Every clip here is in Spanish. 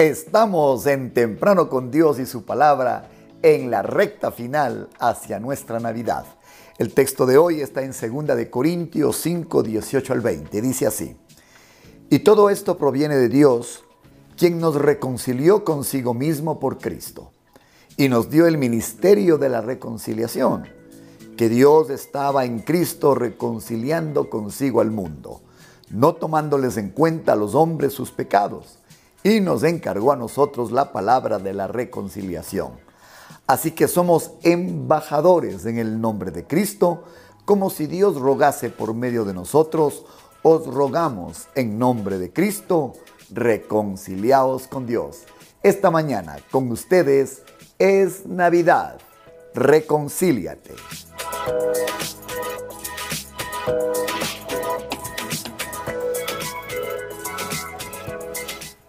Estamos en Temprano con Dios y su palabra en la recta final hacia nuestra Navidad. El texto de hoy está en 2 de Corintios 5, 18 al 20. Dice así: Y todo esto proviene de Dios, quien nos reconcilió consigo mismo por Cristo y nos dio el ministerio de la reconciliación, que Dios estaba en Cristo reconciliando consigo al mundo, no tomándoles en cuenta a los hombres sus pecados y nos encargó a nosotros la palabra de la reconciliación. Así que somos embajadores en el nombre de Cristo, como si Dios rogase por medio de nosotros, os rogamos en nombre de Cristo, reconciliaos con Dios. Esta mañana con ustedes es Navidad. Reconcíliate.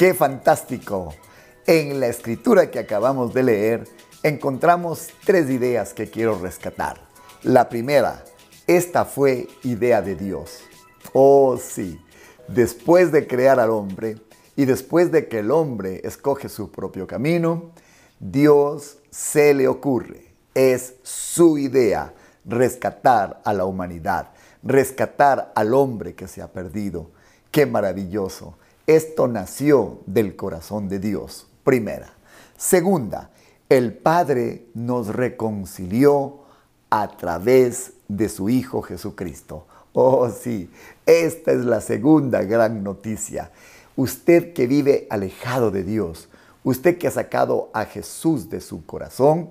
¡Qué fantástico! En la escritura que acabamos de leer encontramos tres ideas que quiero rescatar. La primera, esta fue idea de Dios. Oh sí, después de crear al hombre y después de que el hombre escoge su propio camino, Dios se le ocurre, es su idea, rescatar a la humanidad, rescatar al hombre que se ha perdido. Qué maravilloso. Esto nació del corazón de Dios, primera. Segunda, el Padre nos reconcilió a través de su Hijo Jesucristo. Oh sí, esta es la segunda gran noticia. Usted que vive alejado de Dios, usted que ha sacado a Jesús de su corazón,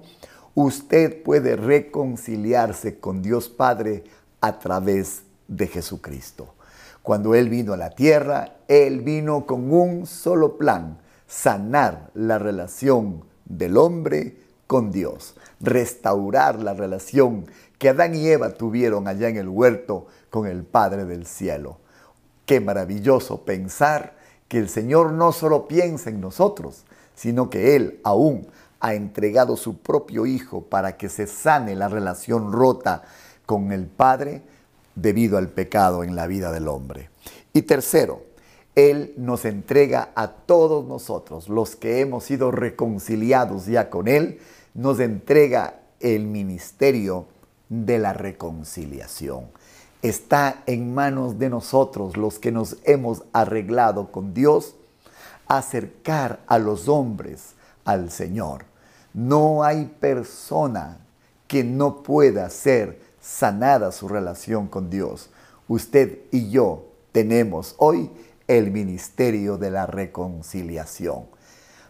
usted puede reconciliarse con Dios Padre a través de Jesucristo. Cuando Él vino a la tierra, Él vino con un solo plan, sanar la relación del hombre con Dios, restaurar la relación que Adán y Eva tuvieron allá en el huerto con el Padre del cielo. Qué maravilloso pensar que el Señor no solo piensa en nosotros, sino que Él aún ha entregado su propio Hijo para que se sane la relación rota con el Padre debido al pecado en la vida del hombre. Y tercero, Él nos entrega a todos nosotros, los que hemos sido reconciliados ya con Él, nos entrega el ministerio de la reconciliación. Está en manos de nosotros, los que nos hemos arreglado con Dios, acercar a los hombres al Señor. No hay persona que no pueda ser sanada su relación con Dios. Usted y yo tenemos hoy el ministerio de la reconciliación.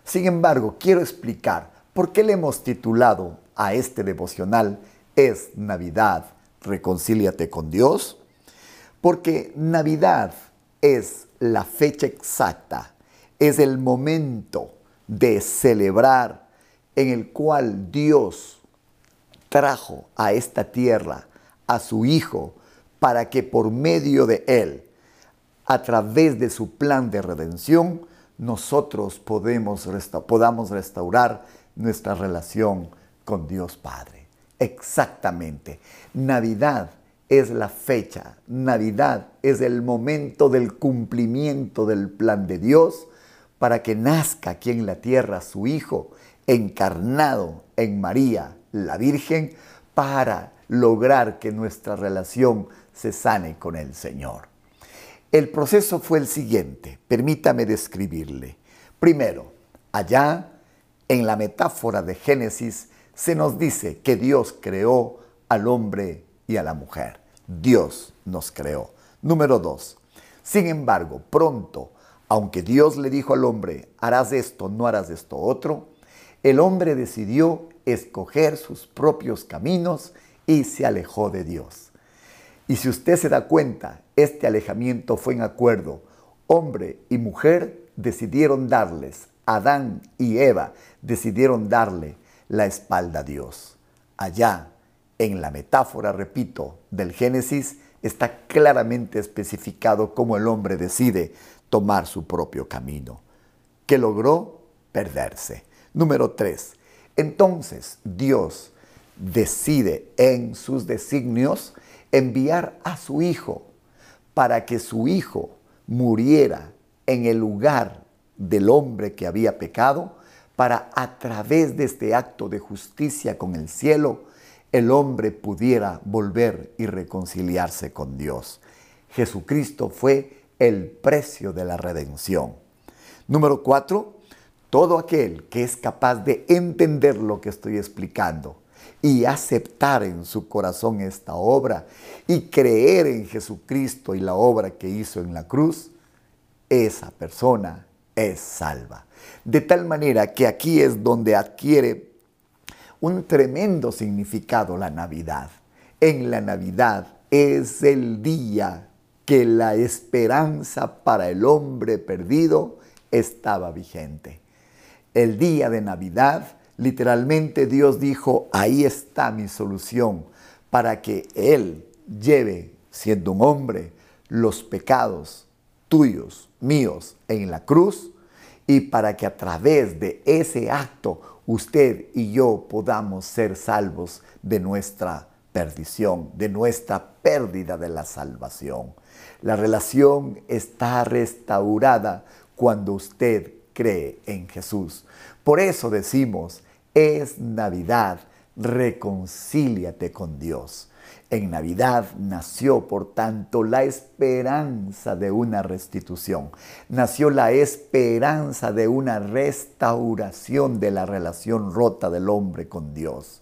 Sin embargo, quiero explicar por qué le hemos titulado a este devocional Es Navidad, reconcíliate con Dios. Porque Navidad es la fecha exacta, es el momento de celebrar en el cual Dios trajo a esta tierra a su Hijo para que por medio de Él, a través de su plan de redención, nosotros podamos restaurar nuestra relación con Dios Padre. Exactamente. Navidad es la fecha, Navidad es el momento del cumplimiento del plan de Dios para que nazca aquí en la tierra su Hijo, encarnado en María, la Virgen, para lograr que nuestra relación se sane con el Señor. El proceso fue el siguiente, permítame describirle. Primero, allá en la metáfora de Génesis se nos dice que Dios creó al hombre y a la mujer. Dios nos creó. Número dos, sin embargo, pronto, aunque Dios le dijo al hombre, harás esto, no harás esto otro, el hombre decidió escoger sus propios caminos y se alejó de Dios. Y si usted se da cuenta, este alejamiento fue en acuerdo. Hombre y mujer decidieron darles, Adán y Eva decidieron darle la espalda a Dios. Allá, en la metáfora, repito, del Génesis, está claramente especificado cómo el hombre decide tomar su propio camino. que logró? Perderse. Número 3. Entonces Dios decide en sus designios enviar a su Hijo para que su Hijo muriera en el lugar del hombre que había pecado para a través de este acto de justicia con el cielo, el hombre pudiera volver y reconciliarse con Dios. Jesucristo fue el precio de la redención. Número cuatro, todo aquel que es capaz de entender lo que estoy explicando y aceptar en su corazón esta obra y creer en Jesucristo y la obra que hizo en la cruz, esa persona es salva. De tal manera que aquí es donde adquiere un tremendo significado la Navidad. En la Navidad es el día que la esperanza para el hombre perdido estaba vigente. El día de Navidad, literalmente Dios dijo, ahí está mi solución para que Él lleve, siendo un hombre, los pecados tuyos, míos, en la cruz, y para que a través de ese acto usted y yo podamos ser salvos de nuestra perdición, de nuestra pérdida de la salvación. La relación está restaurada cuando usted cree en Jesús. Por eso decimos, es Navidad, reconcíliate con Dios. En Navidad nació, por tanto, la esperanza de una restitución. Nació la esperanza de una restauración de la relación rota del hombre con Dios.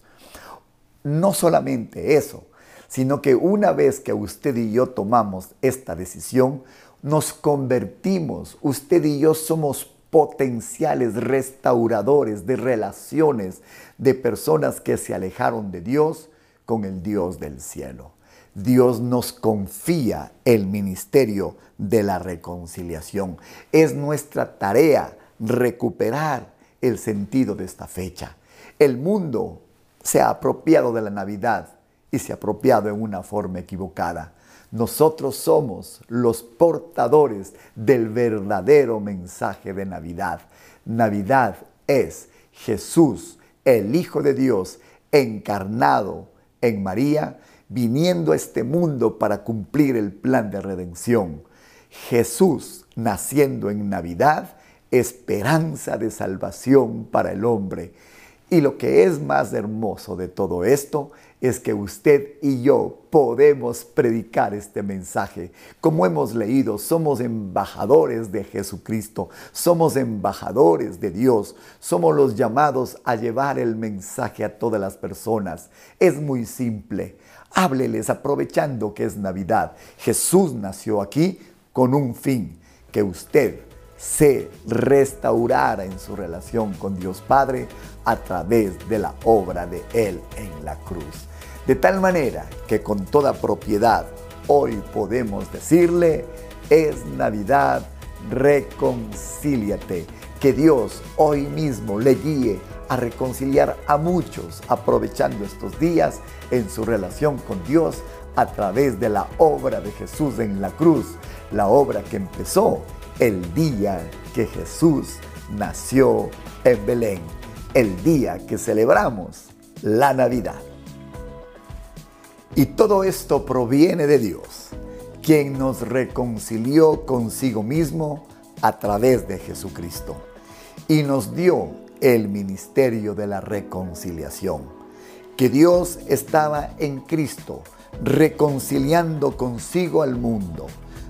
No solamente eso, sino que una vez que usted y yo tomamos esta decisión, nos convertimos, usted y yo somos potenciales restauradores de relaciones de personas que se alejaron de Dios con el Dios del cielo. Dios nos confía el ministerio de la reconciliación. Es nuestra tarea recuperar el sentido de esta fecha. El mundo se ha apropiado de la Navidad y se ha apropiado en una forma equivocada. Nosotros somos los portadores del verdadero mensaje de Navidad. Navidad es Jesús, el Hijo de Dios, encarnado en María, viniendo a este mundo para cumplir el plan de redención. Jesús naciendo en Navidad, esperanza de salvación para el hombre. Y lo que es más hermoso de todo esto es que usted y yo podemos predicar este mensaje. Como hemos leído, somos embajadores de Jesucristo, somos embajadores de Dios, somos los llamados a llevar el mensaje a todas las personas. Es muy simple. Hábleles aprovechando que es Navidad. Jesús nació aquí con un fin, que usted se restaurara en su relación con Dios Padre a través de la obra de Él en la cruz. De tal manera que con toda propiedad hoy podemos decirle, es Navidad, reconcíliate. Que Dios hoy mismo le guíe a reconciliar a muchos, aprovechando estos días en su relación con Dios a través de la obra de Jesús en la cruz, la obra que empezó el día que Jesús nació en Belén, el día que celebramos la Navidad. Y todo esto proviene de Dios, quien nos reconcilió consigo mismo a través de Jesucristo y nos dio el ministerio de la reconciliación, que Dios estaba en Cristo reconciliando consigo al mundo,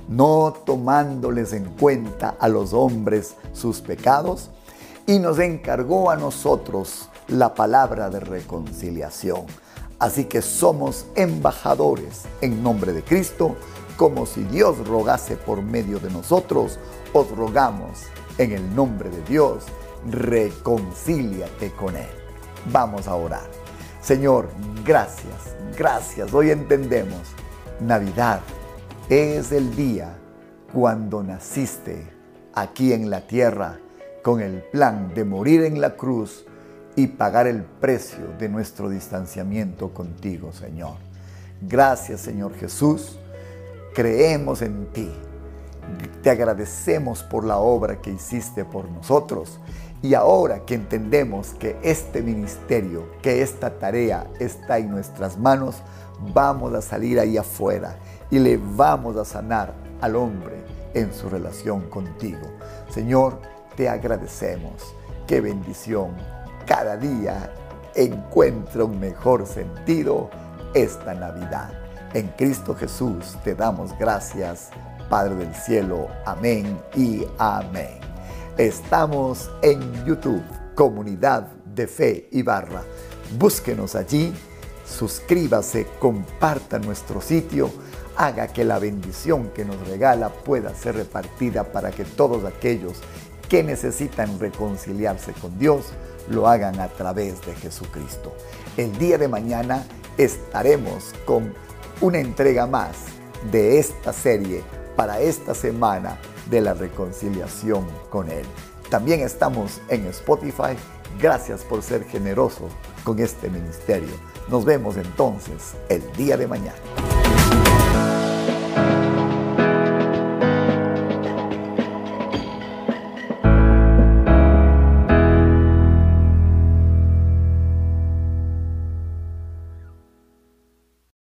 no tomándoles en cuenta a los hombres sus pecados, y nos encargó a nosotros la palabra de reconciliación Así que somos embajadores en nombre de Cristo, como si Dios rogase por medio de nosotros, os rogamos en el nombre de Dios, reconcíliate con Él. Vamos a orar. Señor, gracias, gracias. Hoy entendemos, Navidad es el día cuando naciste aquí en la tierra con el plan de morir en la cruz y pagar el precio de nuestro distanciamiento contigo, Señor. Gracias, Señor Jesús. Creemos en ti. Te agradecemos por la obra que hiciste por nosotros. Y ahora que entendemos que este ministerio, que esta tarea está en nuestras manos, vamos a salir ahí afuera y le vamos a sanar al hombre en su relación contigo. Señor, te agradecemos. Qué bendición. Cada día encuentra un mejor sentido esta Navidad. En Cristo Jesús te damos gracias, Padre del Cielo. Amén y amén. Estamos en YouTube, Comunidad de Fe y Barra. Búsquenos allí, suscríbase, comparta nuestro sitio, haga que la bendición que nos regala pueda ser repartida para que todos aquellos que necesitan reconciliarse con Dios lo hagan a través de Jesucristo. El día de mañana estaremos con una entrega más de esta serie para esta semana de la reconciliación con Él. También estamos en Spotify. Gracias por ser generoso con este ministerio. Nos vemos entonces el día de mañana.